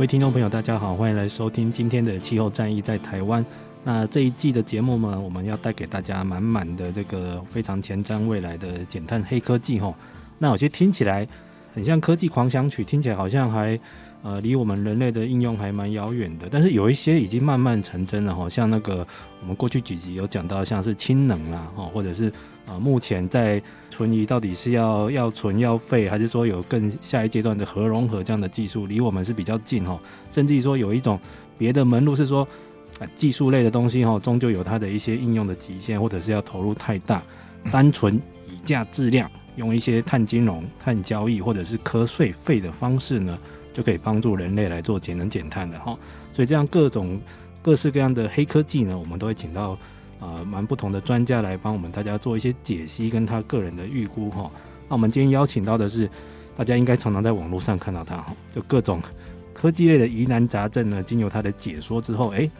各位听众朋友，大家好，欢迎来收听今天的气候战役在台湾。那这一季的节目呢，我们要带给大家满满的这个非常前瞻未来的减碳黑科技哈。那有些听起来很像科技狂想曲，听起来好像还呃离我们人类的应用还蛮遥远的。但是有一些已经慢慢成真了哈，像那个我们过去几集有讲到，像是氢能啦哈，或者是。啊，目前在存疑到底是要要存要废，还是说有更下一阶段的核融合这样的技术，离我们是比较近哈。甚至于说有一种别的门路是说，啊，技术类的东西哈，终究有它的一些应用的极限，或者是要投入太大。单纯以价质量，用一些碳金融、碳交易或者是课税费的方式呢，就可以帮助人类来做节能减碳的哈。所以这样各种各式各样的黑科技呢，我们都会请到。啊，蛮不同的专家来帮我们大家做一些解析，跟他个人的预估哈。那我们今天邀请到的是，大家应该常常在网络上看到他哈，就各种科技类的疑难杂症呢，经由他的解说之后，哎，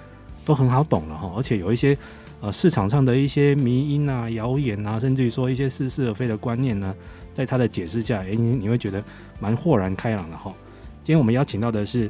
都很好懂了哈。而且有一些呃市场上的一些迷因啊、谣言啊，甚至于说一些似是而非的观念呢，在他的解释下，哎，你你会觉得蛮豁然开朗的哈。今天我们邀请到的是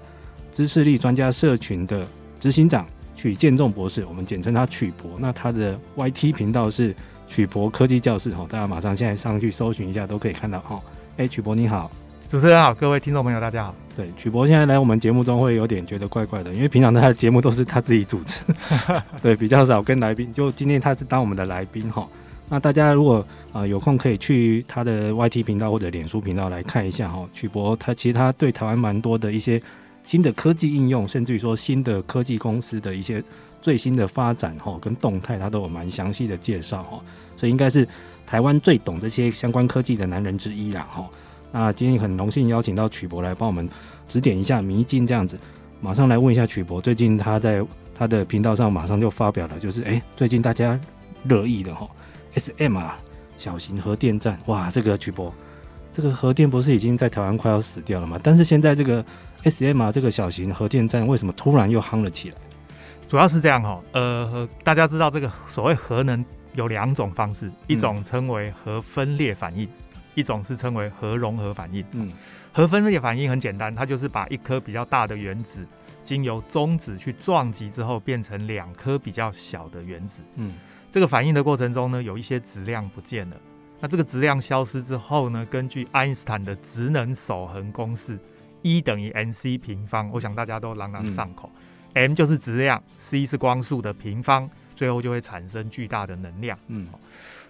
知识力专家社群的执行长。曲建仲博士，我们简称他曲博。那他的 YT 频道是曲博科技教室哈，大家马上现在上去搜寻一下，都可以看到哈。哎，曲博你好，主持人好，各位听众朋友大家好。对，曲博现在来我们节目中会有点觉得怪怪的，因为平常他的节目都是他自己主持，对，比较少跟来宾。就今天他是当我们的来宾哈。那大家如果啊有空可以去他的 YT 频道或者脸书频道来看一下哈。曲博他其实他对台湾蛮多的一些。新的科技应用，甚至于说新的科技公司的一些最新的发展哈，跟动态，他都有蛮详细的介绍哈，所以应该是台湾最懂这些相关科技的男人之一啦哈。那今天很荣幸邀请到曲博来帮我们指点一下迷津，这样子，马上来问一下曲博，最近他在他的频道上马上就发表了，就是哎、最近大家热议的哈，SMR 小型核电站，哇，这个曲博，这个核电不是已经在台湾快要死掉了吗？但是现在这个。SMR 这个小型核电站为什么突然又夯了起来？主要是这样哈，呃，大家知道这个所谓核能有两种方式，一种称为核分裂反应，一种是称为核融合反应。嗯，核分裂反应很简单，它就是把一颗比较大的原子经由中子去撞击之后，变成两颗比较小的原子。嗯，这个反应的过程中呢，有一些质量不见了。那这个质量消失之后呢，根据爱因斯坦的质能守恒公式。E 等于 mc 平方，我想大家都朗朗上口。嗯、m 就是质量，c 是光速的平方，最后就会产生巨大的能量。嗯，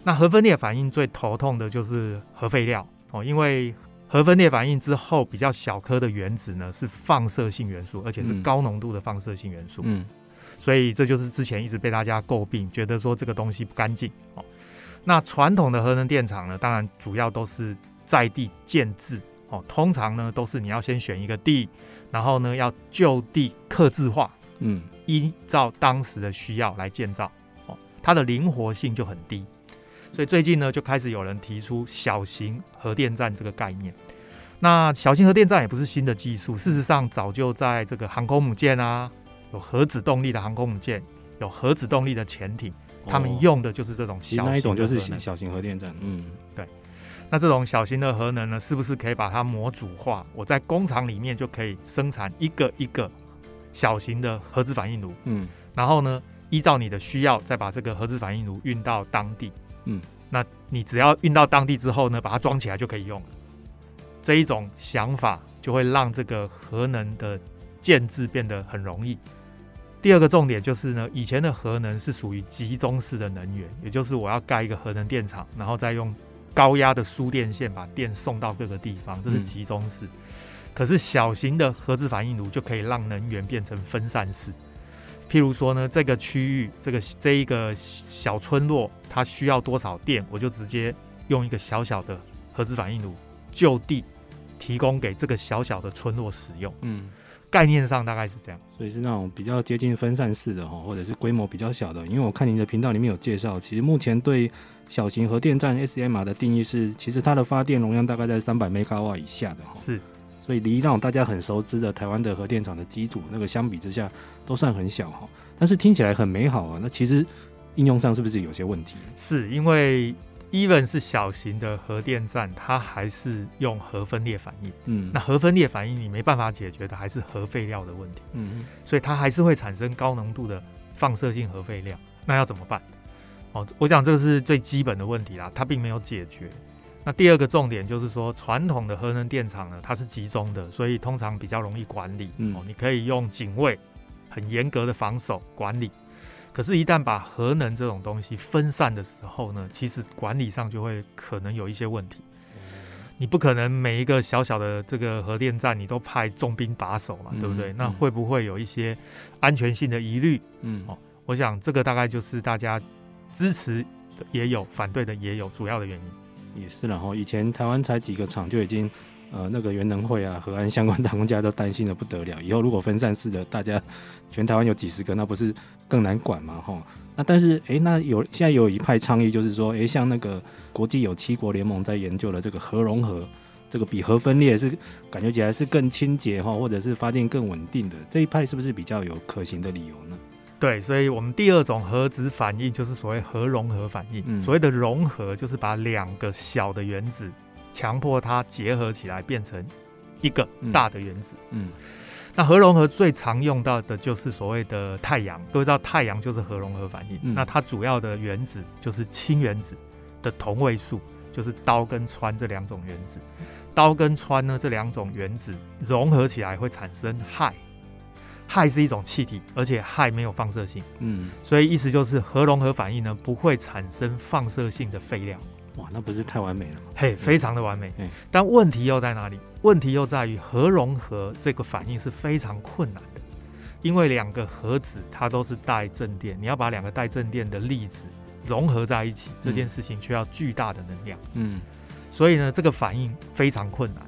那核分裂反应最头痛的就是核废料哦，因为核分裂反应之后比较小颗的原子呢是放射性元素，而且是高浓度的放射性元素。嗯，所以这就是之前一直被大家诟病，觉得说这个东西不干净哦。那传统的核能电厂呢，当然主要都是在地建制。哦，通常呢都是你要先选一个地，然后呢要就地刻制化，嗯，依照当时的需要来建造，哦，它的灵活性就很低，所以最近呢就开始有人提出小型核电站这个概念。那小型核电站也不是新的技术，事实上早就在这个航空母舰啊，有核子动力的航空母舰，有核子动力的潜艇，他们用的就是这种小型的，那一种就是小型核电站，嗯，对。那这种小型的核能呢，是不是可以把它模组化？我在工厂里面就可以生产一个一个小型的核子反应炉，嗯，然后呢，依照你的需要，再把这个核子反应炉运到当地，嗯，那你只要运到当地之后呢，把它装起来就可以用了。这一种想法就会让这个核能的建制变得很容易。第二个重点就是呢，以前的核能是属于集中式的能源，也就是我要盖一个核能电厂，然后再用高压的输电线把电送到各个地方，这是集中式。嗯。可是小型的核子反应炉就可以让能源变成分散式。譬如说呢，这个区域这个这一个小村落，它需要多少电，我就直接用一个小小的核子反应炉就地提供给这个小小的村落使用。嗯。概念上大概是这样，所以是那种比较接近分散式的哈，或者是规模比较小的。因为我看您的频道里面有介绍，其实目前对小型核电站 SMR 的定义是，其实它的发电容量大概在三百 MW 以下的哈。是，所以离那种大家很熟知的台湾的核电厂的机组那个相比之下，都算很小哈。但是听起来很美好啊，那其实应用上是不是有些问题？是因为。Even 是小型的核电站，它还是用核分裂反应。嗯，那核分裂反应你没办法解决的还是核废料的问题。嗯，所以它还是会产生高浓度的放射性核废料。那要怎么办？哦，我讲这个是最基本的问题啦，它并没有解决。那第二个重点就是说，传统的核能电厂呢，它是集中的，所以通常比较容易管理。嗯，哦，你可以用警卫，很严格的防守管理。可是，一旦把核能这种东西分散的时候呢，其实管理上就会可能有一些问题。你不可能每一个小小的这个核电站，你都派重兵把守嘛，对不对？那会不会有一些安全性的疑虑？嗯，哦，我想这个大概就是大家支持的也有，反对的也有，主要的原因。也是，然后以前台湾才几个厂就已经。呃，那个原能会啊，核安相关 当家都担心的不得了。以后如果分散式的，大家全台湾有几十个，那不是更难管嘛？哈，那但是，哎、欸，那有现在有一派倡议，就是说，哎、欸，像那个国际有七国联盟在研究的这个核融合，这个比核分裂是感觉起来是更清洁哈，或者是发电更稳定的这一派，是不是比较有可行的理由呢？对，所以我们第二种核子反应就是所谓核融合反应。嗯、所谓的融合，就是把两个小的原子。强迫它结合起来变成一个大的原子。嗯，嗯，那核融合最常用到的就是所谓的太阳。各位知道太阳就是核融合反应。嗯，那它主要的原子就是氢原子的同位素，就是氘跟氚这两种原子。氘跟氚呢，这两种原子融合起来会产生氦。氦是一种气体，而且氦没有放射性。嗯，所以意思就是核融合反应呢，不会产生放射性的废料。哇，那不是太完美了吗？嘿，非常的完美。嗯，但问题又在哪里？问题又在于核融合这个反应是非常困难的，因为两个核子它都是带正电，你要把两个带正电的粒子融合在一起，这件事情需要巨大的能量。嗯，所以呢，这个反应非常困难。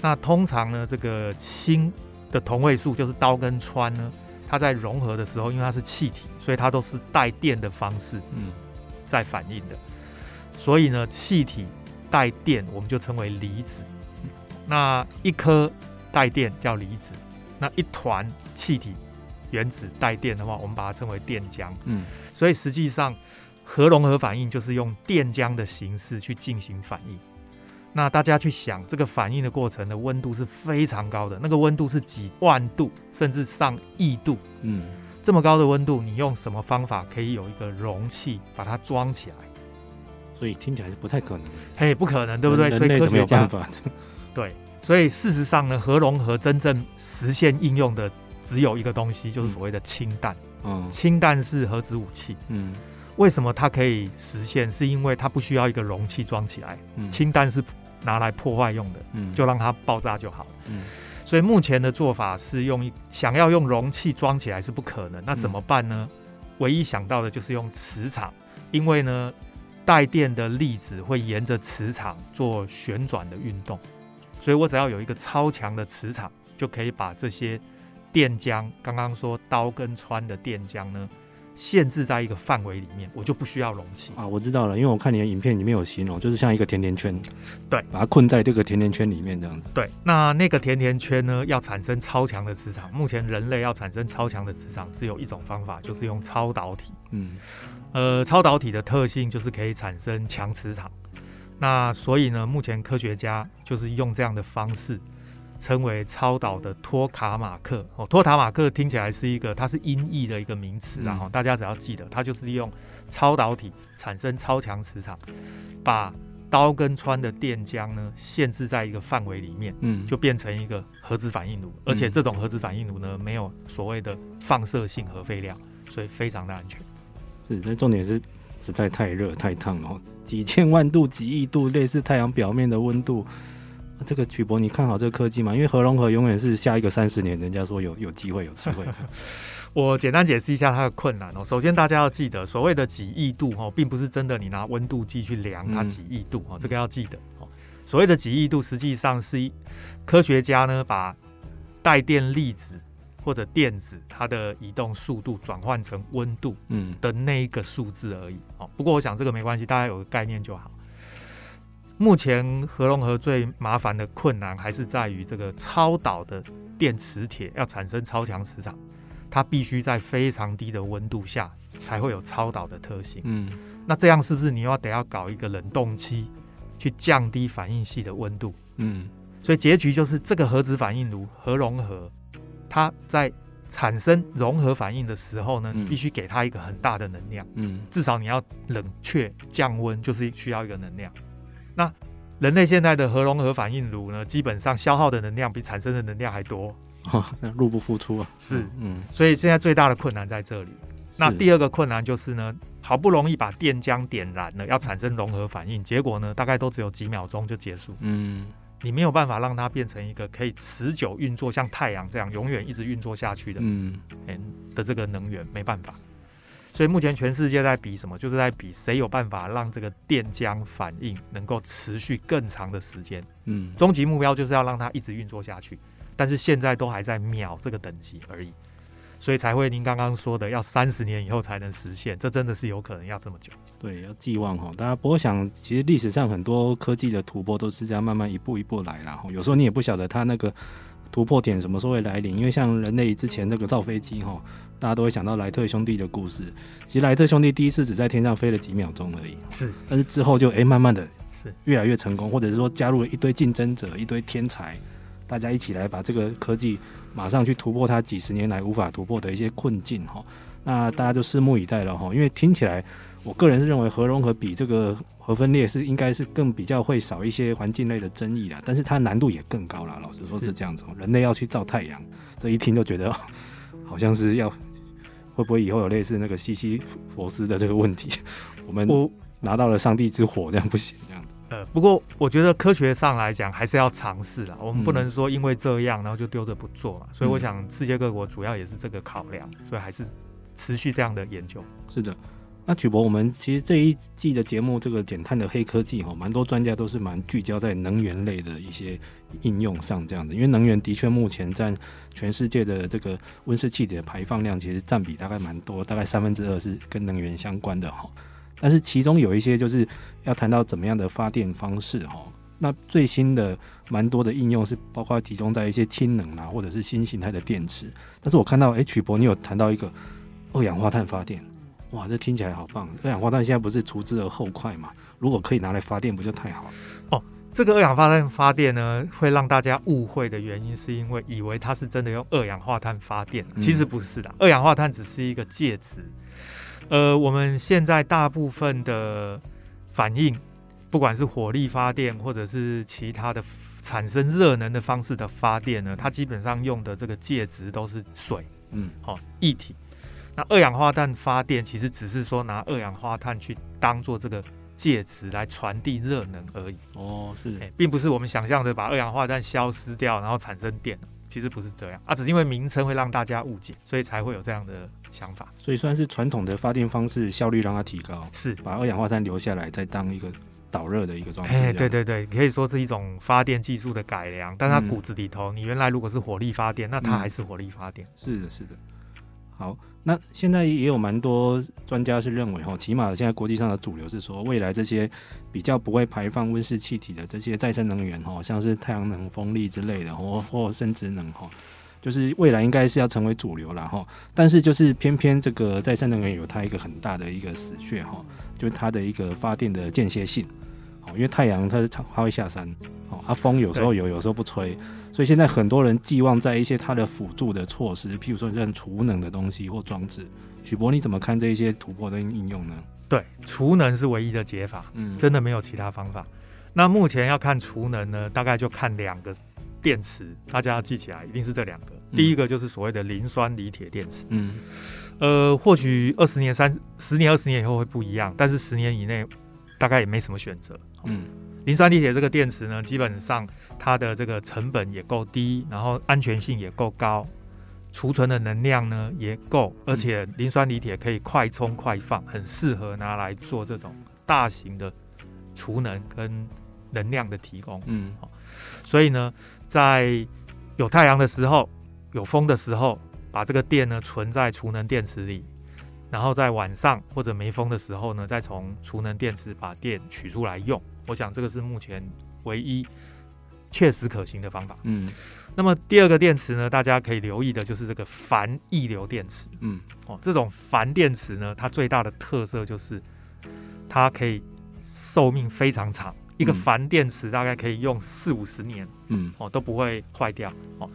那通常呢，这个氢的同位素就是氘跟氚呢，它在融合的时候，因为它是气体，所以它都是带电的方式，嗯，在反应的。所以呢，气体带电，我们就称为离子。那一颗带电叫离子，那一团气体原子带电的话，我们把它称为电浆。嗯，所以实际上核融合反应就是用电浆的形式去进行反应。那大家去想，这个反应的过程的温度是非常高的，那个温度是几万度，甚至上亿度。嗯，这么高的温度，你用什么方法可以有一个容器把它装起来？所以听起来是不太可能，嘿，不可能，对不对？所以科学家法对，所以事实上呢，核融合真正实现应用的只有一个东西，就是所谓的氢弹。嗯，氢弹是核子武器。嗯，为什么它可以实现？是因为它不需要一个容器装起来。嗯，氢弹是拿来破坏用的。嗯，就让它爆炸就好。嗯，所以目前的做法是用想要用容器装起来是不可能。那怎么办呢？唯一想到的就是用磁场，因为呢。带电的粒子会沿着磁场做旋转的运动，所以我只要有一个超强的磁场，就可以把这些电浆，刚刚说刀跟穿的电浆呢，限制在一个范围里面，我就不需要容器啊。我知道了，因为我看你的影片里面有形容，就是像一个甜甜圈，对，把它困在这个甜甜圈里面这样子。对，那那个甜甜圈呢，要产生超强的磁场，目前人类要产生超强的磁场，只有一种方法，就是用超导体。嗯。呃，超导体的特性就是可以产生强磁场，那所以呢，目前科学家就是用这样的方式，称为超导的托卡马克。哦，托卡马克听起来是一个，它是音译的一个名词，然后大家只要记得，它就是利用超导体产生超强磁场，把刀跟穿的电浆呢限制在一个范围里面，嗯，就变成一个核子反应炉，而且这种核子反应炉呢没有所谓的放射性核废料，所以非常的安全。是，那重点是实在太热太烫了，几千万度、几亿度，类似太阳表面的温度。这个曲博，你看好这个科技吗？因为核融合永远是下一个三十年，人家说有有机会，有机会。我简单解释一下它的困难哦。首先，大家要记得，所谓的几亿度哦，并不是真的你拿温度计去量它几亿度哦，这个要记得哦。所谓的几亿度，实际上是一科学家呢把带电粒子或者电子它的移动速度转换成温度嗯的那一个数字而已哦。不过我想这个没关系，大家有个概念就好。目前核融合最麻烦的困难还是在于这个超导的电磁铁要产生超强磁场，它必须在非常低的温度下才会有超导的特性。嗯，那这样是不是你要得要搞一个冷冻期去降低反应系的温度？嗯，所以结局就是这个核子反应炉核融合，它在产生融合反应的时候呢，你必须给它一个很大的能量。嗯，至少你要冷却降温，就是需要一个能量。那人类现在的核融合反应炉呢，基本上消耗的能量比产生的能量还多，哦、那入不敷出啊。是，嗯，所以现在最大的困难在这里。那第二个困难就是呢，好不容易把电浆点燃了，要产生融合反应，结果呢，大概都只有几秒钟就结束。嗯，你没有办法让它变成一个可以持久运作，像太阳这样永远一直运作下去的，嗯，的这个能源，没办法。所以目前全世界在比什么？就是在比谁有办法让这个电浆反应能够持续更长的时间。嗯，终极目标就是要让它一直运作下去。但是现在都还在秒这个等级而已，所以才会您刚刚说的要三十年以后才能实现，这真的是有可能要这么久。对，要寄望哈。大家不过想，其实历史上很多科技的突破都是这样慢慢一步一步来，然后有时候你也不晓得它那个突破点什么时候会来临，因为像人类之前那个造飞机哈。大家都会想到莱特兄弟的故事。其实莱特兄弟第一次只在天上飞了几秒钟而已，是。但是之后就哎、欸，慢慢的是越来越成功，或者是说加入了一堆竞争者、一堆天才，大家一起来把这个科技马上去突破它几十年来无法突破的一些困境哈。那大家就拭目以待了哈。因为听起来，我个人是认为核融合比这个核分裂是应该是更比较会少一些环境类的争议的，但是它难度也更高了。老实说是这样子，人类要去造太阳，这一听就觉得好像是要。会不会以后有类似那个西西弗斯的这个问题？我们拿到了上帝之火，这样不行，这样子。呃，不过我觉得科学上来讲还是要尝试啦。我们不能说因为这样，然后就丢着不做嘛。所以我想，世界各国主要也是这个考量，所以还是持续这样的研究。是的。那曲博，我们其实这一季的节目，这个减碳的黑科技哈，蛮多专家都是蛮聚焦在能源类的一些应用上，这样子。因为能源的确目前占全世界的这个温室气体的排放量，其实占比大概蛮多，大概三分之二是跟能源相关的哈。但是其中有一些就是要谈到怎么样的发电方式哈。那最新的蛮多的应用是包括集中在一些氢能啊，或者是新形态的电池。但是我看到，哎，曲博你有谈到一个二氧化碳发电。哇，这听起来好棒！二氧化碳现在不是除之而后快嘛？如果可以拿来发电，不就太好了？哦，这个二氧化碳发电呢，会让大家误会的原因，是因为以为它是真的用二氧化碳发电，其实不是的。二氧化碳只是一个介质。呃，我们现在大部分的反应，不管是火力发电，或者是其他的产生热能的方式的发电呢，它基本上用的这个介质都是水，嗯，好、哦，液体。那二氧化碳发电其实只是说拿二氧化碳去当做这个介质来传递热能而已。哦，是，哎，并不是我们想象的把二氧化碳消失掉，然后产生电。其实不是这样啊，只是因为名称会让大家误解，所以才会有这样的想法。所以算是传统的发电方式，效率让它提高，是把二氧化碳留下来，再当一个导热的一个状态。哎，对对对，可以说是一种发电技术的改良。但它骨子里头，你原来如果是火力发电，那它还是火力发电。嗯，是的，是的。好，那现在也有蛮多专家是认为，哈，起码现在国际上的主流是说，未来这些比较不会排放温室气体的这些再生能源，哈，像是太阳能、风力之类的，或或生质能，哈，就是未来应该是要成为主流了，哈。但是就是偏偏这个再生能源有它一个很大的一个死穴，哈，就是它的一个发电的间歇性。哦，因为太阳它是它会下山，哦，啊风有时候有，有时候不吹，所以现在很多人寄望在一些它的辅助的措施，譬如说这样储能的东西或装置。许博，你怎么看这一些突破的应用呢？对，储能是唯一的解法，嗯，真的没有其他方法。那目前要看储能呢，大概就看两个电池，大家要记起来，一定是这两个。嗯、第一个就是所谓的磷酸锂铁电池，嗯，呃，或许二十年、三十年、二十年以后会不一样，但是十年以内大概也没什么选择。嗯，磷酸锂铁这个电池呢，基本上它的这个成本也够低，然后安全性也够高。储存的能量呢也够，而且磷酸锂铁可以快充快放，很适合拿来做这种大型的储能跟能量的提供。嗯，所以呢，在有太阳的时候、有风的时候，把这个电呢存在储能电池里，然后在晚上或者没风的时候呢，再从储能电池把电取出来用。我想这个是目前唯一切实可行的方法。嗯。那么第二个电池呢，大家可以留意的就是这个钒溢流电池。嗯，哦，这种钒电池呢，它最大的特色就是它可以寿命非常长，嗯、一个钒电池大概可以用四五十年，嗯，哦都不会坏掉。哦，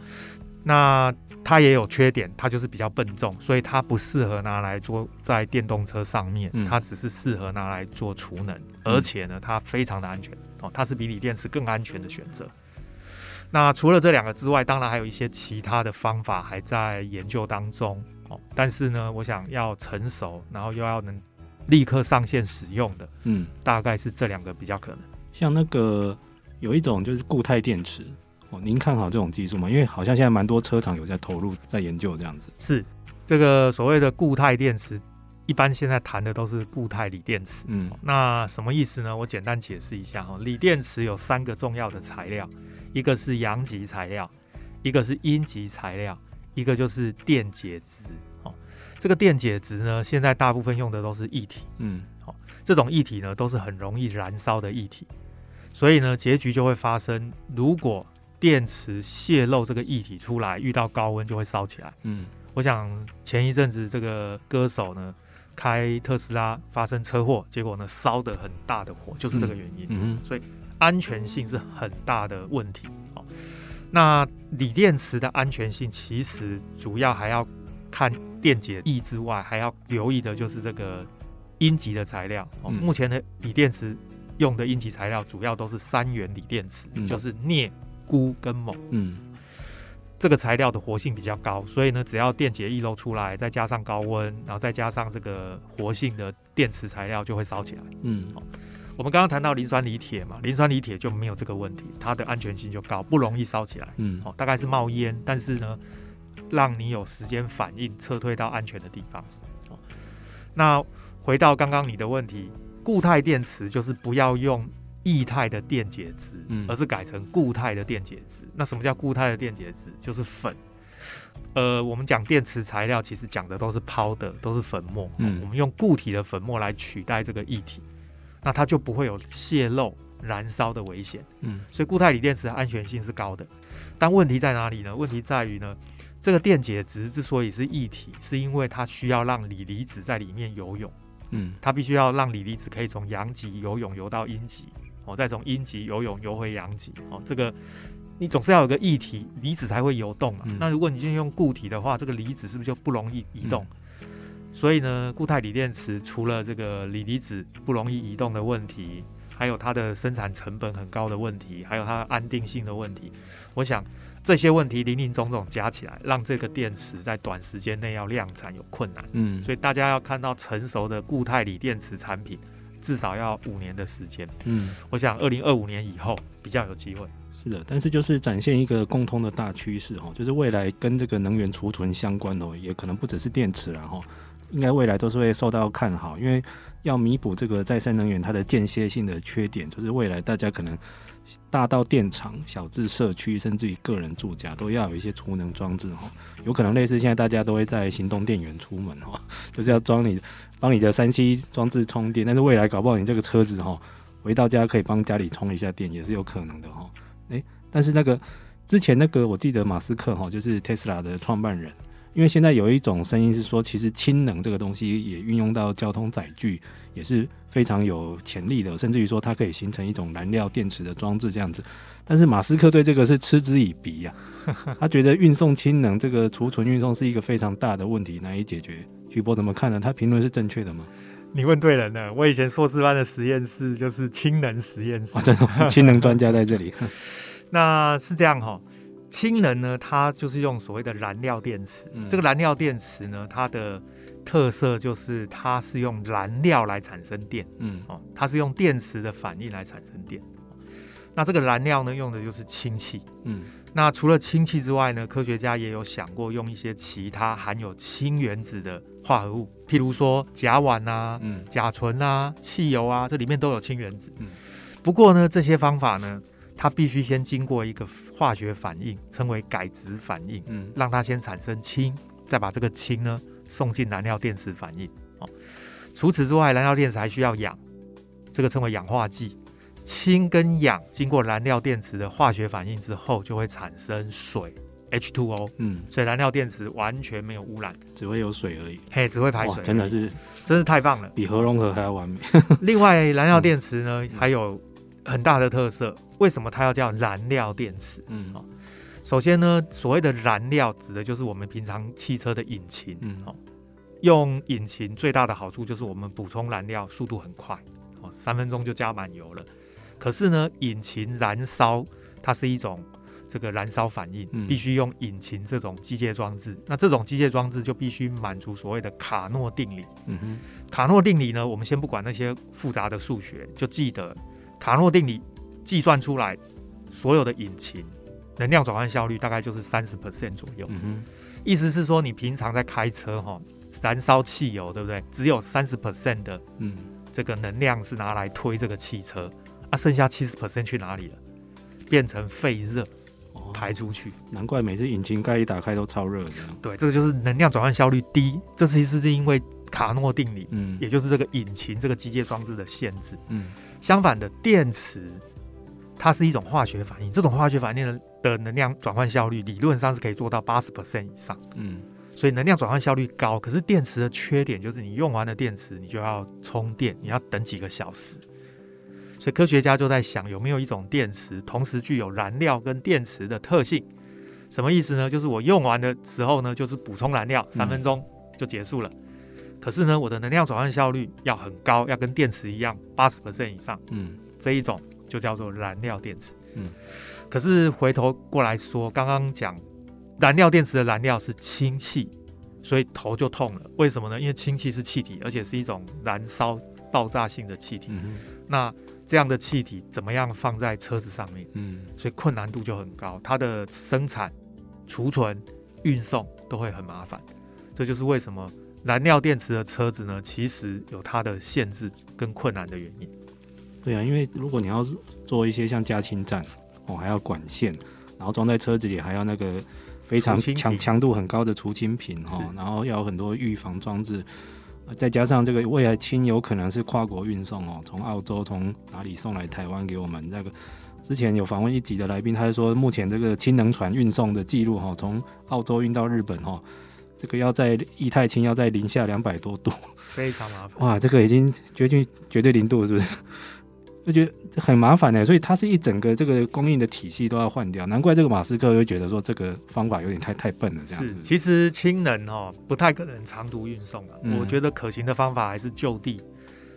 那它也有缺点，它就是比较笨重，所以它不适合拿来做在电动车上面，嗯、它只是适合拿来做储能，嗯、而且呢，它非常的安全。哦，它是比锂电池更安全的选择。那除了这两个之外，当然还有一些其他的方法还在研究当中哦。但是呢，我想要成熟，然后又要能立刻上线使用的，嗯，大概是这两个比较可能。像那个有一种就是固态电池哦，您看好这种技术吗？因为好像现在蛮多车厂有在投入在研究这样子。是这个所谓的固态电池，一般现在谈的都是固态锂电池。嗯，那什么意思呢？我简单解释一下哈。锂电池有三个重要的材料。一个是阳极材料，一个是阴极材料，一个就是电解质。哦，这个电解质呢，现在大部分用的都是液体。嗯，好，这种液体呢，都是很容易燃烧的液体，所以呢，结局就会发生，如果电池泄漏这个液体出来，遇到高温就会烧起来。嗯，我想前一阵子这个歌手呢，开特斯拉发生车祸，结果呢，烧的很大的火，就是这个原因。嗯，所以。安全性是很大的问题哦。那锂电池的安全性其实主要还要看电解液之外，还要留意的就是这个阴极的材料。哦，目前的锂电池用的阴极材料主要都是三元锂电池，嗯、就是镍、钴跟锰。嗯，这个材料的活性比较高，所以呢，只要电解液漏出来，再加上高温，然后再加上这个活性的电池材料，就会烧起来。嗯，我们刚刚谈到磷酸锂铁嘛，磷酸锂铁就没有这个问题，它的安全性就高，不容易烧起来。嗯，哦，大概是冒烟，但是呢，让你有时间反应，撤退到安全的地方。哦，那回到刚刚你的问题，固态电池就是不要用液态的电解质，嗯，而是改成固态的电解质。那什么叫固态的电解质？就是粉。呃，我们讲电池材料，其实讲的都是抛的，都是粉末。嗯，我们用固体的粉末来取代这个液体。那它就不会有泄漏、燃烧的危险。嗯，所以固态锂电池的安全性是高的，但问题在哪里呢？问题在于呢，这个电解质之所以是液体，是因为它需要让锂离子在里面游泳。嗯，它必须要让锂离子可以从阳极游泳游到阴极，哦，再从阴极游泳游回阳极。哦，这个你总是要有个液体离子才会游动嘛。嗯，那如果你今天用固体的话，这个离子是不是就不容易移动？嗯所以呢，固态锂电池除了这个锂离子不容易移动的问题，还有它的生产成本很高的问题，还有它的安定性的问题。我想这些问题林林总总加起来，让这个电池在短时间内要量产有困难。嗯，所以大家要看到成熟的固态锂电池产品，至少要五年的时间。嗯，我想二零二五年以后比较有机会。是的，但是就是展现一个共通的大趋势哈，就是未来跟这个能源储存相关的，也可能不只是电池了哈。应该未来都是会受到看好，因为要弥补这个再生能源它的间歇性的缺点，就是未来大家可能大到电厂、小至社区，甚至于个人住家，都要有一些储能装置哈。有可能类似现在大家都会带行动电源出门哈，就是要装你帮你的三 C 装置充电，但是未来搞不好你这个车子哈，回到家可以帮家里充一下电，也是有可能的哈。诶，但是那个之前那个我记得马斯克哈，就是特斯拉的创办人。因为现在有一种声音是说，其实氢能这个东西也运用到交通载具，也是非常有潜力的，甚至于说它可以形成一种燃料电池的装置这样子。但是马斯克对这个是嗤之以鼻呀、啊，他觉得运送氢能这个储存运送是一个非常大的问题，难以解决。徐波怎么看呢？他评论是正确的吗？你问对人了，我以前硕士班的实验室就是氢能实验室，真的氢能专家在这里。那是这样哈。氢能呢，它就是用所谓的燃料电池。嗯、这个燃料电池呢，它的特色就是它是用燃料来产生电。嗯，哦，它是用电池的反应来产生电。那这个燃料呢，用的就是氢气。嗯，那除了氢气之外呢，科学家也有想过用一些其他含有氢原子的化合物，譬如说甲烷啊、嗯、甲醇啊、汽油啊，这里面都有氢原子。嗯，不过呢，这些方法呢，它必须先经过一个化学反应，称为改质反应，嗯，让它先产生氢，再把这个氢呢送进燃料电池反应。哦，除此之外，燃料电池还需要氧，这个称为氧化剂。氢跟氧经过燃料电池的化学反应之后，就会产生水 H2O。嗯，所以燃料电池完全没有污染，只会有水而已。嘿，只会排水，真的是，真是太棒了，比核融合还要完美。另外，燃料电池呢，嗯，还有。很大的特色，为什么它要叫燃料电池？嗯，哦首先呢，所谓的燃料指的就是我们平常汽车的引擎。嗯，用引擎最大的好处就是我们补充燃料速度很快，哦，三分钟就加满油了。可是呢，引擎燃烧它是一种这个燃烧反应，必须用引擎这种机械装置。那这种机械装置就必须满足所谓的卡诺定理。嗯哼，卡诺定理呢，我们先不管那些复杂的数学，就记得。卡诺定理计算出来，所有的引擎能量转换效率大概就是三十 percent 左右。嗯哼，意思是说，你平常在开车哈，燃烧汽油，对不对？只有三十 percent 的，嗯，这个能量是拿来推这个汽车，啊，剩下七十 percent 去哪里了？变成废热排出去。难怪每次引擎盖一打开都超热的。对，这个就是能量转换效率低。这其实是因为卡诺定理，嗯，也就是这个引擎这个机械装置的限制，嗯。相反的，电池它是一种化学反应，这种化学反应的能量转换效率理论上是可以做到八十 percent 以上。嗯，所以能量转换效率高。可是电池的缺点就是，你用完了电池，你就要充电，你要等几个小时。所以科学家就在想，有没有一种电池同时具有燃料跟电池的特性？什么意思呢？就是我用完的时候呢，就是补充燃料，三分钟就结束了。嗯可是呢，我的能量转换效率要很高，要跟电池一样，八十 percent 以上。嗯，这一种就叫做燃料电池。嗯，可是回头过来说，刚刚讲燃料电池的燃料是氢气，所以头就痛了。为什么呢？因为氢气是气体，而且是一种燃烧爆炸性的气体。嗯，那这样的气体怎么样放在车子上面？嗯，所以困难度就很高，它的生产、储存、运送都会很麻烦。这就是为什么。燃料电池的车子呢，其实有它的限制跟困难的原因。对啊，因为如果你要做一些像加氢站哦，还要管线，然后装在车子里，还要那个非常强强度很高的除氢瓶哈，然后要很多预防装置，再加上这个未来氢有可能是跨国运送哦，从澳洲从哪里送来台湾给我们那个。之前有访问一集的来宾，他就说目前这个氢能船运送的记录哈，从澳洲运到日本哈。这个要在液态氢要在零下两百多度，非常麻烦。哇，这个已经接近绝对零度，是不是？就觉得很麻烦呢。所以它是一整个这个供应的体系都要换掉。难怪这个马斯克又觉得说这个方法有点太太笨了。这样其实氢能哦不太可能长途运送啊。嗯、我觉得可行的方法还是就地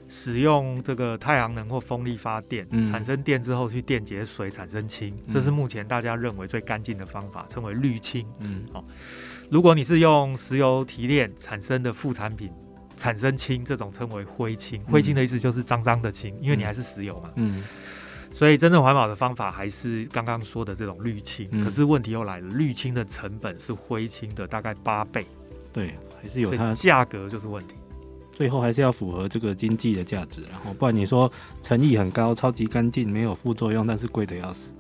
使用这个太阳能或风力发电，嗯、产生电之后去电解水产生氢，嗯、这是目前大家认为最干净的方法，称为绿氢。嗯，好。如果你是用石油提炼产生的副产品产生氢，这种称为灰氢。灰氢的意思就是脏脏的氢，因为你还是石油嘛。嗯。所以真正环保的方法还是刚刚说的这种绿氢。可是问题又来了，滤氢的成本是灰氢的大概八倍。对，还是有它的价格就是问题。最后还是要符合这个经济的价值，然后不然你说诚意很高，超级干净，没有副作用，但是贵得要死。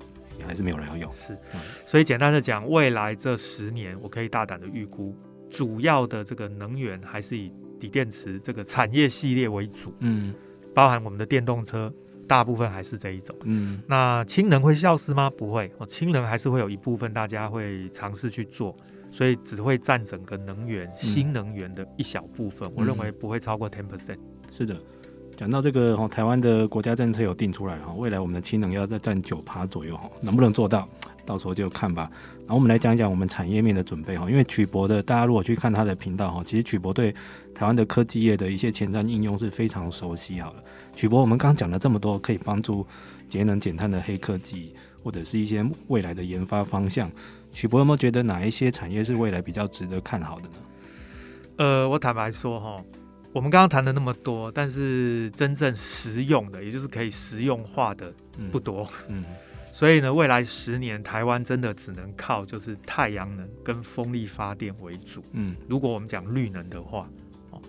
还是没有人要用，是，所以简单的讲，未来这十年，我可以大胆的预估，主要的这个能源还是以锂电池这个产业系列为主，嗯，包含我们的电动车，大部分还是这一种，嗯，那氢能会消失吗？不会，哦，氢能还是会有一部分大家会尝试去做，所以只会占整个能源新能源的一小部分，嗯、我认为不会超过 ten percent。是的。讲到这个哈，台湾的国家政策有定出来哈，未来我们的氢能要再占九趴左右哈，能不能做到，到时候就看吧。然后我们来讲一讲我们产业面的准备哈，因为曲博的大家如果去看他的频道哈，其实曲博对台湾的科技业的一些前瞻应用是非常熟悉。好了，曲博，我们刚刚讲了这么多可以帮助节能减碳的黑科技，或者是一些未来的研发方向，曲博有没有觉得哪一些产业是未来比较值得看好的呢？呃，我坦白说哈。我们刚刚谈了那么多，但是真正实用的，也就是可以实用化的不多。嗯，嗯，所以呢，未来十年台湾真的只能靠就是太阳能跟风力发电为主。嗯，如果我们讲绿能的话，哦，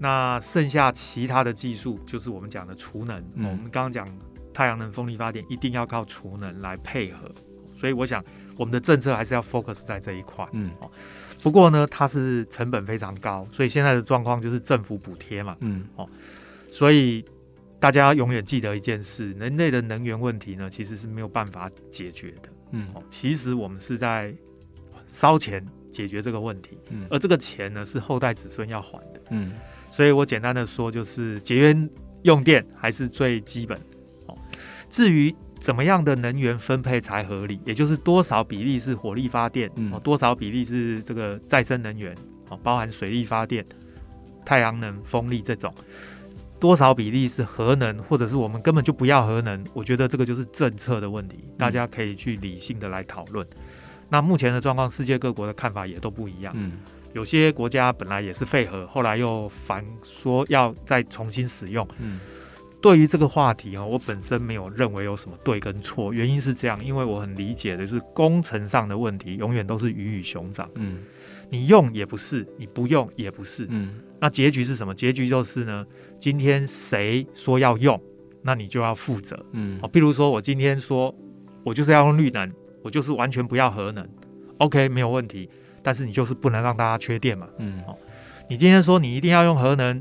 那剩下其他的技术就是我们讲的储能。嗯，我们刚刚讲太阳能、风力发电一定要靠储能来配合，所以我想我们的政策还是要 focus 在这一块。嗯，哦。不过呢，它是成本非常高，所以现在的状况就是政府补贴嘛，嗯，哦，所以大家永远记得一件事：人类的能源问题呢，其实是没有办法解决的，嗯，哦，其实我们是在烧钱解决这个问题，嗯，而这个钱呢，是后代子孙要还的，嗯，所以我简单的说，就是节约用电还是最基本，哦，至于。怎么样的能源分配才合理？也就是多少比例是火力发电，嗯，多少比例是这个再生能源，哦，包含水力发电、太阳能、风力这种，多少比例是核能，或者是我们根本就不要核能？我觉得这个就是政策的问题，大家可以去理性的来讨论。嗯，那目前的状况，世界各国的看法也都不一样。嗯，有些国家本来也是废核，后来又反说要再重新使用。嗯。对于这个话题啊，我本身没有认为有什么对跟错，原因是这样，因为我很理解的是工程上的问题，永远都是鱼与熊掌。嗯，你用也不是，你不用也不是。嗯，那结局是什么？结局就是呢，今天谁说要用，那你就要负责。嗯，哦，比如说我今天说我就是要用绿能，我就是完全不要核能，OK，没有问题。但是你就是不能让大家缺电嘛。嗯，哦，你今天说你一定要用核能。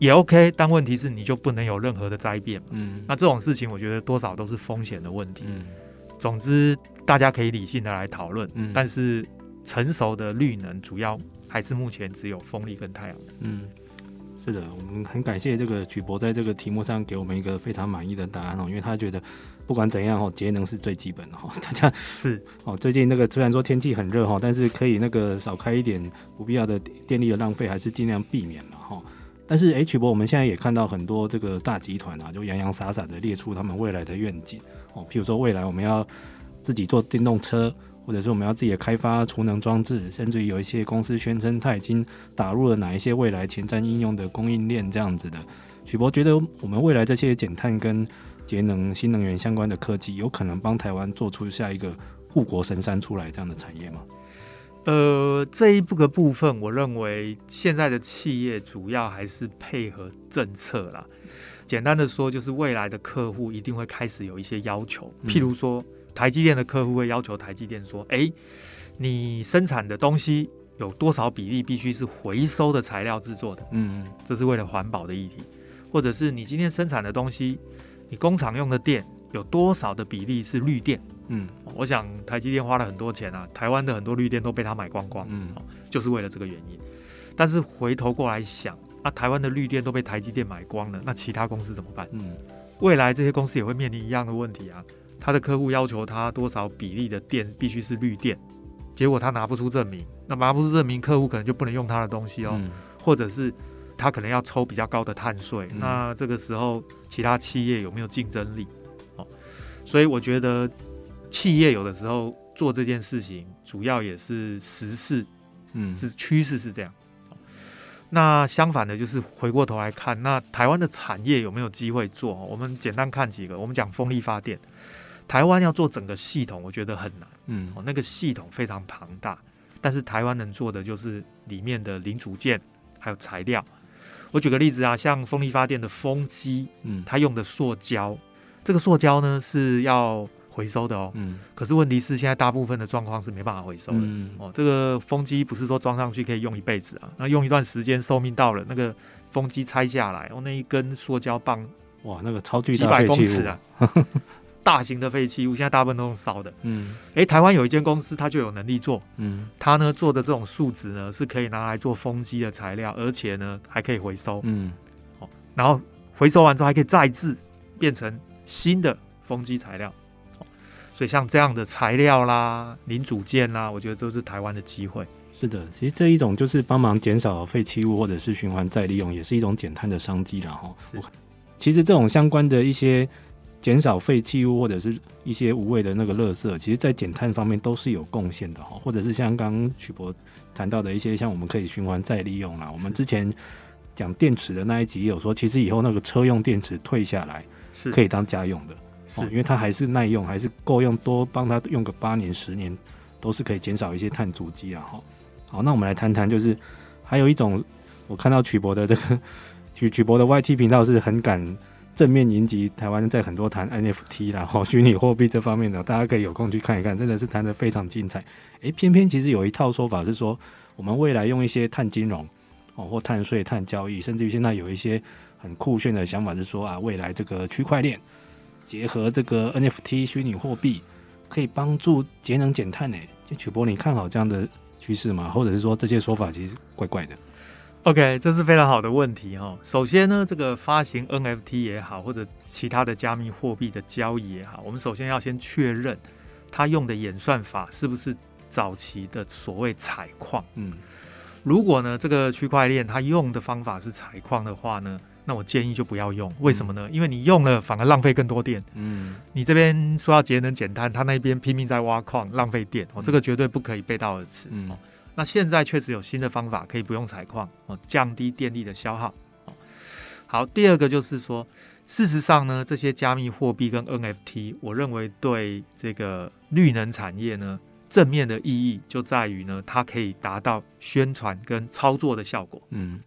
也 OK，但问题是你就不能有任何的灾变。嗯，那这种事情我觉得多少都是风险的问题。嗯，总之大家可以理性的来讨论。嗯，但是成熟的绿能主要还是目前只有风力跟太阳。嗯，是的，我们很感谢这个曲博在这个题目上给我们一个非常满意的答案哦，因为他觉得不管怎样哦，节能是最基本的哈。大家是哦，最近那个虽然说天气很热哈，但是可以那个少开一点不必要的电力的浪费，还是尽量避免了哈。但是 H 博，我们现在也看到很多这个大集团啊，就洋洋洒洒的列出他们未来的愿景哦，譬如说未来我们要自己做电动车，或者是我们要自己开发储能装置，甚至于有一些公司宣称它已经打入了哪一些未来前瞻应用的供应链这样子的。许博觉得我们未来这些减碳跟节能新能源相关的科技，有可能帮台湾做出下一个护国神山出来这样的产业吗？呃，这一部个部分，我认为现在的企业主要还是配合政策啦。简单的说，就是未来的客户一定会开始有一些要求，譬如说，台积电的客户会要求台积电说：“诶，你生产的东西有多少比例必须是回收的材料制作的？”嗯嗯，这是为了环保的议题，或者是你今天生产的东西，你工厂用的电有多少的比例是绿电？嗯，我想台积电花了很多钱啊，台湾的很多绿电都被他买光光，嗯，就是为了这个原因。但是回头过来想，啊，台湾的绿电都被台积电买光了，那其他公司怎么办？嗯，未来这些公司也会面临一样的问题啊。他的客户要求他多少比例的电必须是绿电，结果他拿不出证明，那拿不出证明，客户可能就不能用他的东西哦，嗯，或者是他可能要抽比较高的碳税，嗯，那这个时候其他企业有没有竞争力？哦，所以我觉得。企业有的时候做这件事情，主要也是时事，嗯，是趋势是这样。那相反的，就是回过头来看，那台湾的产业有没有机会做？我们简单看几个，我们讲风力发电，台湾要做整个系统，我觉得很难，嗯，那个系统非常庞大，但是台湾能做的就是里面的零组件还有材料。我举个例子啊，像风力发电的风机，嗯，它用的塑胶，这个塑胶呢是要。回收的哦，嗯，可是问题是现在大部分的状况是没办法回收的，嗯，哦，这个风机不是说装上去可以用一辈子啊，那用一段时间寿命到了，那个风机拆下来，哦，那一根塑胶棒，哇，那个超巨大几百公尺啊，大型的废弃物，现在大部分都用烧的。嗯，哎，台湾有一间公司，它就有能力做。嗯，它呢做的这种树脂呢，是可以拿来做风机的材料，而且呢还可以回收。嗯，哦，然后回收完之后还可以再制，变成新的风机材料。哦，所以像这样的材料啦、零组件啦，我觉得都是台湾的机会。是的，其实这一种就是帮忙减少废弃物或者是循环再利用，也是一种减碳的商机了哈。是，其实这种相关的一些减少废弃物或者是一些无谓的那个垃圾，其实在减碳方面都是有贡献的哈。或者是像刚刚曲博谈到的一些，像我们可以循环再利用啦。我们之前讲电池的那一集也有说，其实以后那个车用电池退下来是可以当家用的，是因为它还是耐用，还是够用，多帮它用个八年十年，都是可以减少一些碳足迹啊哈。好，那我们来谈谈，就是还有一种，我看到曲博的这个 曲曲博的 YT 频道是很敢正面迎击台湾，在很多谈 NFT 啦，哈，虚拟货币这方面的，大家可以有空去看一看，真的是谈的非常精彩。诶、欸，偏偏其实有一套说法是说，我们未来用一些碳金融哦，或碳税、碳交易，甚至于现在有一些很酷炫的想法是说啊，未来这个区块链结合这个 NFT 虚拟货币，可以帮助节能减碳诶。就曲波，你看好这样的？趋势吗？或者是说这些说法其实怪怪的？OK，这是非常好的问题哈。首先呢，这个发行 NFT 也好，或者其他的加密货币的交易也好，我们首先要先确认它用的演算法是不是早期的所谓采矿。嗯，如果呢这个区块链它用的方法是采矿的话呢，那我建议就不要用，为什么呢？嗯、因为你用了反而浪费更多电。嗯，你这边说要节能减碳，他那边拼命在挖矿，浪费电哦，这个绝对不可以背道而驰。嗯，那现在确实有新的方法可以不用采矿哦，降低电力的消耗。好，第二个就是说，事实上呢，这些加密货币跟 NFT，我认为对这个绿能产业呢，正面的意义就在于呢，它可以达到宣传跟操作的效果。嗯。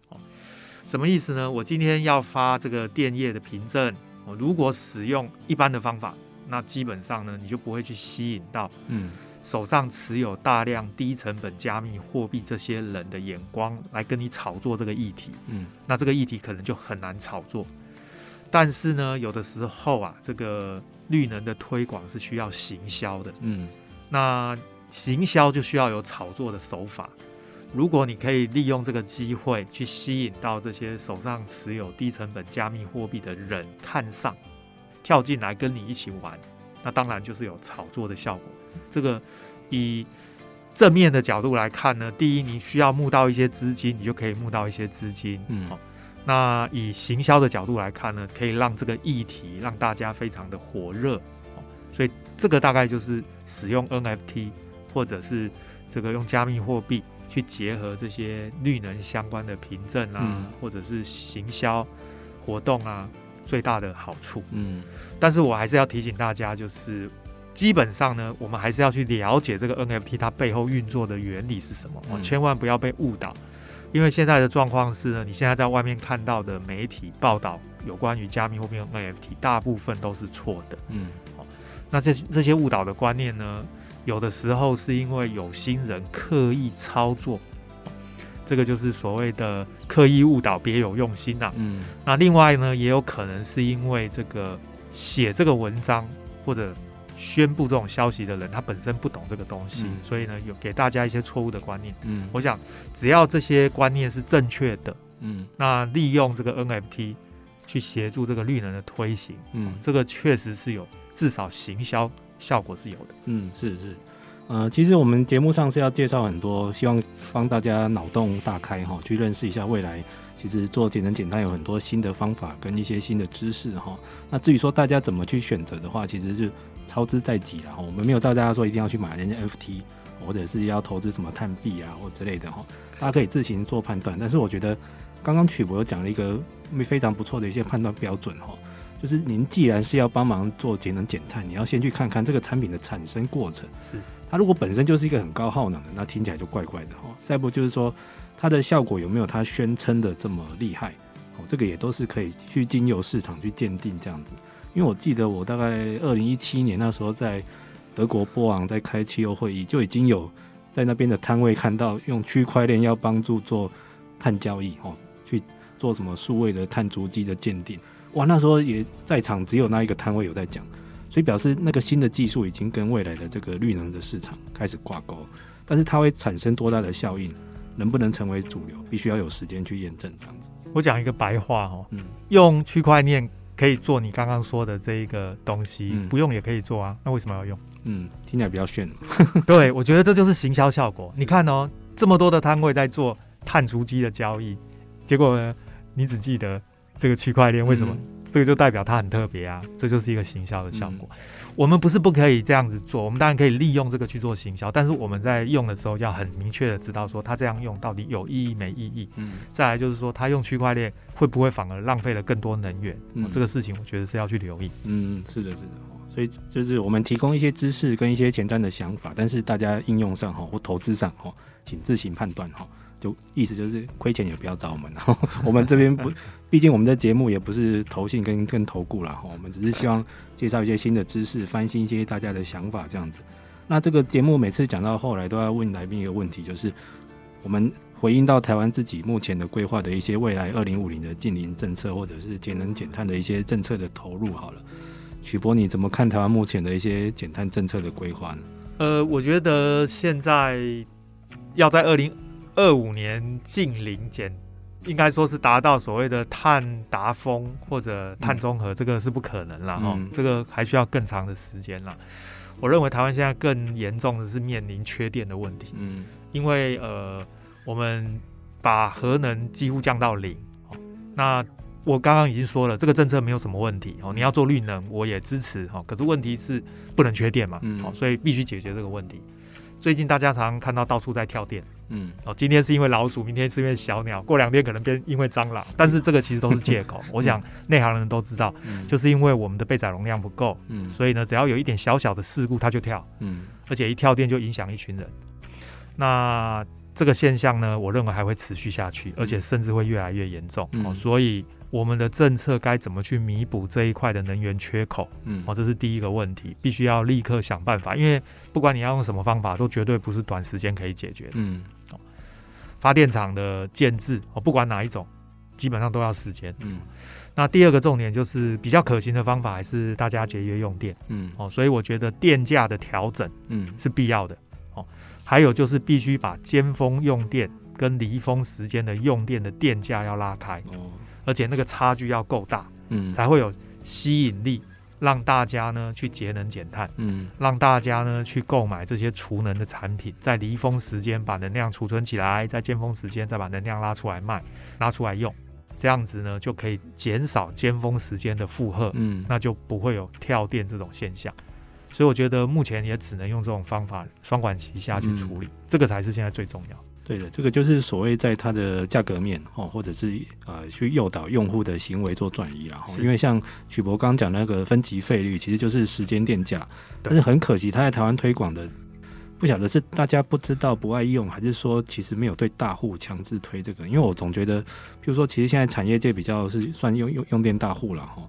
什么意思呢？我今天要发这个电业的凭证，我如果使用一般的方法，那基本上呢，你就不会去吸引到嗯手上持有大量低成本加密货币这些人的眼光来跟你炒作这个议题，嗯，那这个议题可能就很难炒作。但是呢，有的时候啊，这个绿能的推广是需要行销的，嗯，那行销就需要有炒作的手法。如果你可以利用这个机会去吸引到这些手上持有低成本加密货币的人看上，跳进来跟你一起玩，那当然就是有炒作的效果。这个以正面的角度来看呢，第一，你需要募到一些资金，你就可以募到一些资金。嗯，好。那以行销的角度来看呢，可以让这个议题让大家非常的火热。所以这个大概就是使用 NFT 或者是这个用加密货币。去结合这些绿能相关的凭证啊，嗯、或者是行销活动啊，最大的好处。嗯，但是我还是要提醒大家，就是基本上呢，我们还是要去了解这个 NFT 它背后运作的原理是什么，嗯、千万不要被误导。因为现在的状况是呢，你现在在外面看到的媒体报道有关于加密货币 NFT，大部分都是错的。嗯，好，那这这些误导的观念呢？有的时候是因为有心人刻意操作，这个就是所谓的刻意误导，别有用心呐、啊。嗯，那另外呢，也有可能是因为这个写这个文章或者宣布这种消息的人，他本身不懂这个东西，嗯、所以呢，有给大家一些错误的观念。嗯，我想只要这些观念是正确的，嗯，那利用这个 NFT 去协助这个绿能的推行，嗯，这个确实是有至少行销。效果是有的，嗯，是是，呃，其实我们节目上是要介绍很多，希望帮大家脑洞大开哈，去认识一下未来。其实做节能减碳有很多新的方法跟一些新的知识哈。那至于说大家怎么去选择的话，其实是操之在己了哈。我们没有到大家说一定要去买人家 FT，或者是要投资什么碳币啊或之类的哈，大家可以自行做判断。但是我觉得刚刚曲博讲了一个非常不错的一些判断标准哈。就是您既然是要帮忙做节能减碳，你要先去看看这个产品的产生过程。是它如果本身就是一个很高耗能的，那听起来就怪怪的哈。再不就是说它的效果有没有它宣称的这么厉害？哦，这个也都是可以去经由市场去鉴定这样子。因为我记得我大概二零一七年那时候在德国波昂在开汽油会议，就已经有在那边的摊位看到用区块链要帮助做碳交易哦，去做什么数位的碳足迹的鉴定。哇，那时候也在场，只有那一个摊位有在讲，所以表示那个新的技术已经跟未来的这个绿能的市场开始挂钩，但是它会产生多大的效应，能不能成为主流，必须要有时间去验证这样子。我讲一个白话哦，嗯，用区块链可以做你刚刚说的这一个东西，嗯，不用也可以做啊，那为什么要用？嗯，听起来比较炫。对，我觉得这就是行销效果。你看哦，这么多的摊位在做碳足迹的交易，结果呢，你只记得这个区块链，为什么？嗯这个就代表它很特别啊，这就是一个行销的效果。嗯、我们不是不可以这样子做，我们当然可以利用这个去做行销，但是我们在用的时候要很明确的知道说，它这样用到底有意义没意义。嗯，再来就是说，它用区块链会不会反而浪费了更多能源？嗯、这个事情我觉得是要去留意。嗯，是的，是的。所以就是我们提供一些知识跟一些前瞻的想法，但是大家应用上哈或投资上哈，请自行判断哈。就意思就是亏钱也不要找我们，然后 我们这边不，毕竟我们的节目也不是投信跟跟投顾啦，哈，我们只是希望介绍一些新的知识，翻新一些大家的想法这样子。那这个节目每次讲到后来都要问来宾一个问题，就是我们回应到台湾自己目前的规划的一些未来二零五零的净零政策，或者是节能减碳的一些政策的投入。好了，曲博你怎么看台湾目前的一些减碳政策的规划呢？呃，我觉得现在要在二零。二五年近零减，应该说是达到所谓的碳达峰或者碳中和，这个是不可能了哈，嗯、这个还需要更长的时间了。我认为台湾现在更严重的是面临缺电的问题，嗯，因为呃，我们把核能几乎降到零，那我刚刚已经说了，这个政策没有什么问题哦，你要做绿能我也支持哈，可是问题是不能缺电嘛，嗯，所以必须解决这个问题。最近大家常常看到到处在跳电，嗯，哦，今天是因为老鼠，明天是因为小鸟，过两天可能变因为蟑螂，但是这个其实都是借口。我想内行人都知道，嗯，就是因为我们的备载容量不够，嗯，所以呢，只要有一点小小的事故，它就跳，嗯，而且一跳电就影响一群人。那这个现象呢，我认为还会持续下去，而且甚至会越来越严重，哦，所以。我们的政策该怎么去弥补这一块的能源缺口？嗯，哦，这是第一个问题，必须要立刻想办法。因为不管你要用什么方法，都绝对不是短时间可以解决的。嗯，哦，发电厂的建制，哦，不管哪一种，基本上都要时间。嗯，那第二个重点就是比较可行的方法，还是大家节约用电。嗯，哦，所以我觉得电价的调整，嗯，是必要的。哦，还有就是必须把尖峰用电跟离峰时间的用电的电价要拉开。哦。而且那个差距要够大，嗯，才会有吸引力，让大家呢去节能减碳，嗯，让大家呢去购买这些储能的产品，在离峰时间把能量储存起来，在尖峰时间再把能量拉出来卖，拉出来用，这样子呢就可以减少尖峰时间的负荷，嗯，那就不会有跳电这种现象。所以我觉得目前也只能用这种方法双管齐下去处理，嗯，这个才是现在最重要。对的，这个就是所谓在它的价格面哦，或者是呃去诱导用户的行为做转移，然后因为像许博刚讲那个分级费率，其实就是时间电价，但是很可惜，他在台湾推广的不晓得是大家不知道不爱用，还是说其实没有对大户强制推这个，因为我总觉得，譬如说，其实现在产业界比较是算用用用电大户了哈，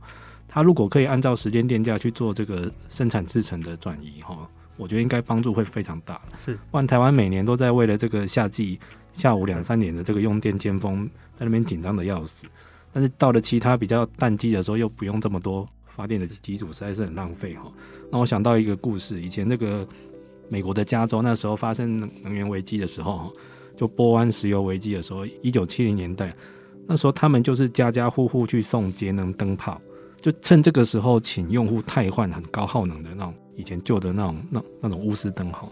他如果可以按照时间电价去做这个生产制成的转移哈。我觉得应该帮助会非常大，是。不然台湾每年都在为了这个夏季下午两三点的这个用电尖峰，在那边紧张的要死。但是到了其他比较淡季的时候，又不用这么多发电的基础，实在是很浪费哈。那我想到一个故事，以前那个美国的加州那时候发生能源危机的时候，就波湾石油危机的时候，一九七零年代，那时候他们就是家家户户去送节能灯泡，就趁这个时候请用户汰换很高耗能的那种。以前旧的那种、那那种钨丝灯哈，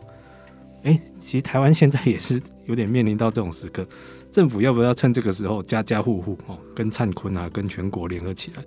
哎，其实台湾现在也是有点面临到这种时刻，政府要不要趁这个时候家家户户哦，跟灿坤啊，跟全国联合起来，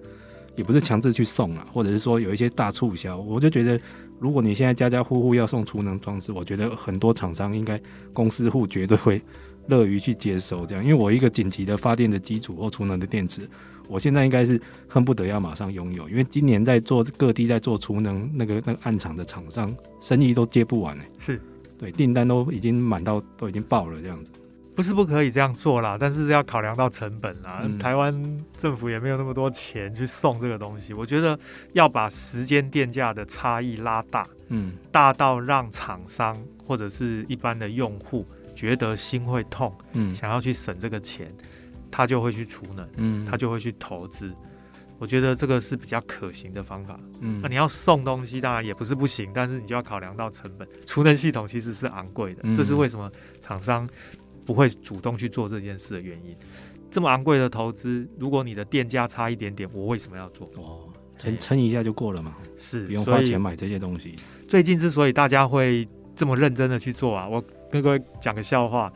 也不是强制去送啊，或者是说有一些大促销，我就觉得，如果你现在家家户户要送储能装置，我觉得很多厂商应该公司户绝对会乐于去接收这样，因为我一个紧急的发电的基础或储能的电池。我现在应该是恨不得要马上拥有，因为今年在做各地在做储能那个那个暗场的厂商生意都接不完呢。是，对，订单都已经满到都已经爆了这样子。不是不可以这样做啦，但是要考量到成本啦。嗯、台湾政府也没有那么多钱去送这个东西。我觉得要把时间电价的差异拉大，嗯，大到让厂商或者是一般的用户觉得心会痛，嗯，想要去省这个钱。他就会去储能，嗯，他就会去投资，我觉得这个是比较可行的方法。嗯，那你要送东西，当然也不是不行，但是你就要考量到成本。储能系统其实是昂贵的，嗯、这是为什么厂商不会主动去做这件事的原因。这么昂贵的投资，如果你的电价差一点点，我为什么要做？哦，撑撑一下就过了嘛，是不用花钱买这些东西。最近之所以大家会这么认真的去做啊，我跟各位讲个笑话。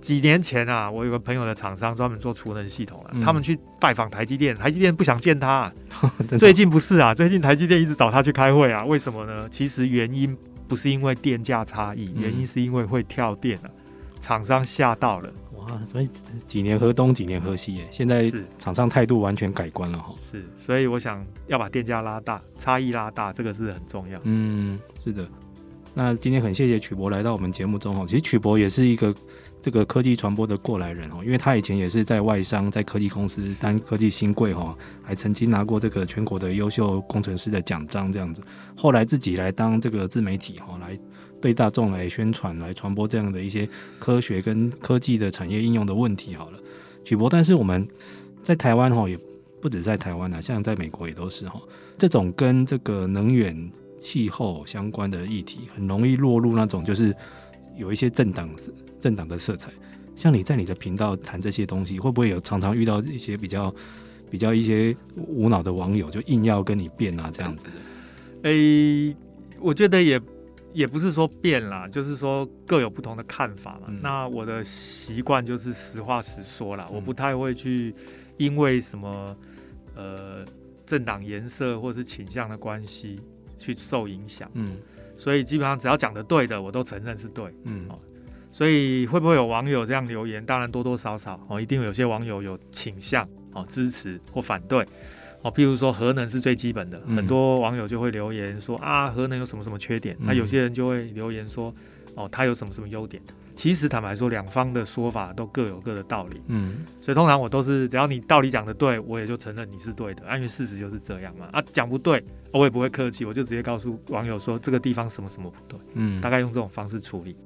几年前啊，我有个朋友的厂商专门做储能系统了，嗯、他们去拜访台积电，台积电不想见他、最近不是啊，最近台积电一直找他去开会啊，为什么呢？其实原因不是因为电价差异，嗯、原因是因为会跳电啊，厂商吓到了。哇，所以几年河东几年河西耶，现在厂商态度完全改观了哈。是，所以我想要把电价拉大，差异拉大，这个是很重要。嗯，是的。那今天很谢谢曲博来到我们节目中哈，其实曲博也是一个。这个科技传播的过来人哦，因为他以前也是在外商，在科技公司当科技新贵哈，还曾经拿过这个全国的优秀工程师的奖章这样子。后来自己来当这个自媒体哈，来对大众来宣传、来传播这样的一些科学跟科技的产业应用的问题好了。曲博，但是我们在台湾哈，也不止在台湾啊，像在美国也都是哈，这种跟这个能源、气候相关的议题，很容易落入那种就是有一些政党。政党的色彩，像你在你的频道谈这些东西，会不会有常常遇到一些比较比较一些无脑的网友，就硬要跟你辩啊这样子？诶、欸，我觉得也也不是说变啦，就是说各有不同的看法嘛。嗯、那我的习惯就是实话实说啦，嗯、我不太会去因为什么呃政党颜色或是倾向的关系去受影响。嗯，所以基本上只要讲的对的，我都承认是对。嗯。所以会不会有网友这样留言？当然多多少少哦，一定有些网友有倾向哦，支持或反对哦。譬如说核能是最基本的，嗯、很多网友就会留言说啊，核能有什么什么缺点？那、嗯、有些人就会留言说哦，它有什么什么优点？其实坦白说，两方的说法都各有各的道理。嗯，所以通常我都是只要你道理讲的对，我也就承认你是对的，因为事实就是这样嘛。啊，讲不对，我也不会客气，我就直接告诉网友说这个地方什么什么不对。嗯，大概用这种方式处理。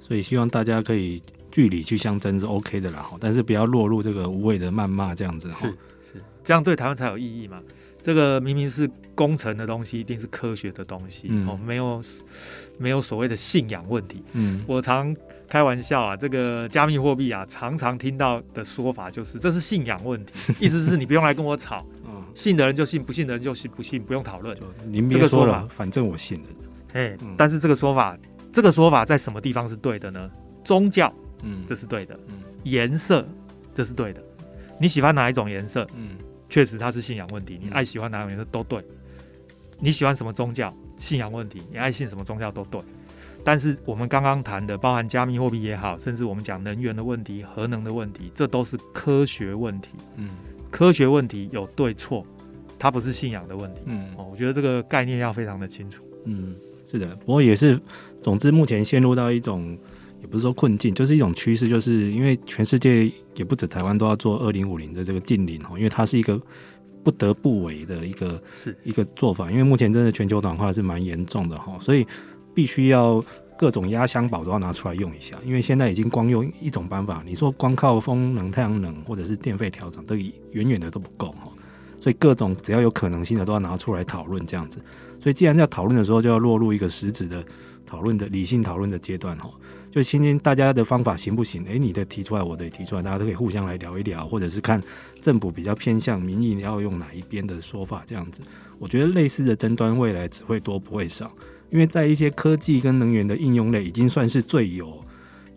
所以希望大家可以据理去相争是 OK 的啦，但是不要落入这个无谓的谩骂这样子。是是，这样对台湾才有意义嘛。这个明明是工程的东西，一定是科学的东西哦，没有没有所谓的信仰问题。嗯，我常开玩笑啊，这个加密货币啊，常常听到的说法就是这是信仰问题，意思是你不用来跟我吵，嗯，信的人就信，不信的人就信不信，不用讨论。您别说了，反正我信了。哎，但是这个说法。这个说法在什么地方是对的呢？宗教，嗯，这是对的。嗯，颜色，这是对的。你喜欢哪一种颜色？嗯，确实它是信仰问题。你爱喜欢哪种颜色都对。你喜欢什么宗教？信仰问题。你爱信什么宗教都对。但是我们刚刚谈的，包含加密货币也好，甚至我们讲能源的问题、核能的问题，这都是科学问题。嗯，科学问题有对错，它不是信仰的问题。嗯，哦，我觉得这个概念要非常的清楚。嗯。是的，不过也是，总之目前陷入到一种，也不是说困境，就是一种趋势，就是因为全世界也不止台湾都要做二零五零的这个近零哦，因为它是一个不得不为的一个是一个做法，因为目前真的全球暖化是蛮严重的哈，所以必须要各种压箱宝都要拿出来用一下，因为现在已经光用一种办法，你说光靠风能、太阳能或者是电费调整，都远远的都不够哈，所以各种只要有可能性的都要拿出来讨论这样子。所以，既然要讨论的时候，就要落入一个实质的讨论的理性讨论的阶段哈。就今天大家的方法行不行？诶，你的提出来，我的提出来，大家都可以互相来聊一聊，或者是看政府比较偏向民意，你要用哪一边的说法这样子。我觉得类似的争端未来只会多不会少，因为在一些科技跟能源的应用类，已经算是最有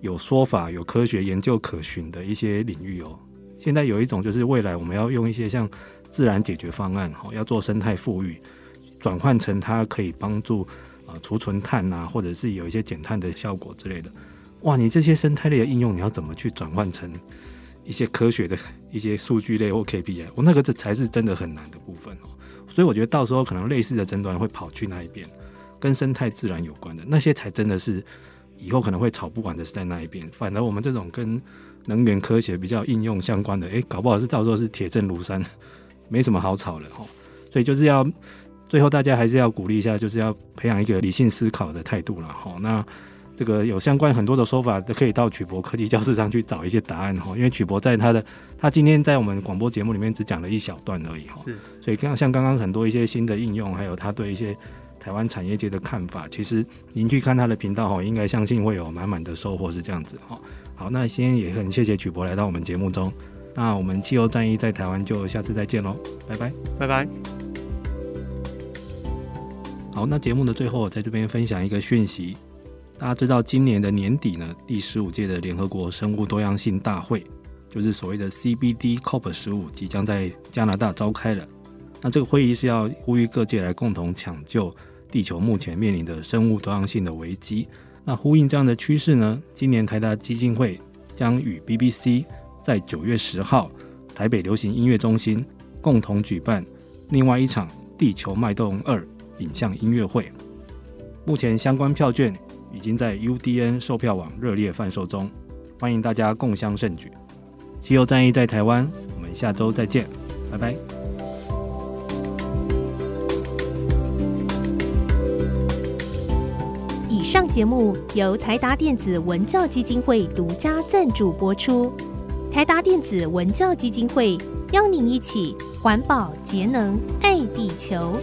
有说法、有科学研究可循的一些领域哦。现在有一种就是未来我们要用一些像自然解决方案哈，要做生态富裕。转换成它可以帮助储存碳啊，或者是有一些减碳的效果之类的。哇，你这些生态类的应用，你要怎么去转换成一些科学的一些数据类或 KPI？我那个这才是真的很难的部分哦。所以我觉得到时候可能类似的争端会跑去那一边，跟生态自然有关的那些才真的是以后可能会吵不完的是在那一边。反而我们这种跟能源科学比较应用相关的，诶，搞不好是到时候是铁证如山，没什么好吵的哦。所以就是要。最后，大家还是要鼓励一下，就是要培养一个理性思考的态度了。哈，那这个有相关很多的说法，都可以到曲博科技教室上去找一些答案哈。因为曲博在他的他今天在我们广播节目里面只讲了一小段而已哈。是，所以刚像刚刚很多一些新的应用，还有他对一些台湾产业界的看法，其实您去看他的频道哈，应该相信会有满满的收获是这样子哈。好，那今天也很谢谢曲博来到我们节目中。那我们气候战役在台湾就下次再见喽，拜拜，拜拜。好，那节目的最后，在这边分享一个讯息。大家知道，今年的年底呢，第十五届的联合国生物多样性大会，就是所谓的 CBD COP 十五，即将在加拿大召开了。那这个会议是要呼吁各界来共同抢救地球目前面临的生物多样性的危机。那呼应这样的趋势呢，今年台达基金会将与 BBC 在九月十号台北流行音乐中心共同举办另外一场《地球脉动二》。影像音乐会，目前相关票券已经在 UDN 售票网热烈贩售中，欢迎大家共襄盛举。气候战役在台湾，我们下周再见，拜拜。以上节目由台达电子文教基金会独家赞助播出，台达电子文教基金会邀您一起环保节能爱地球。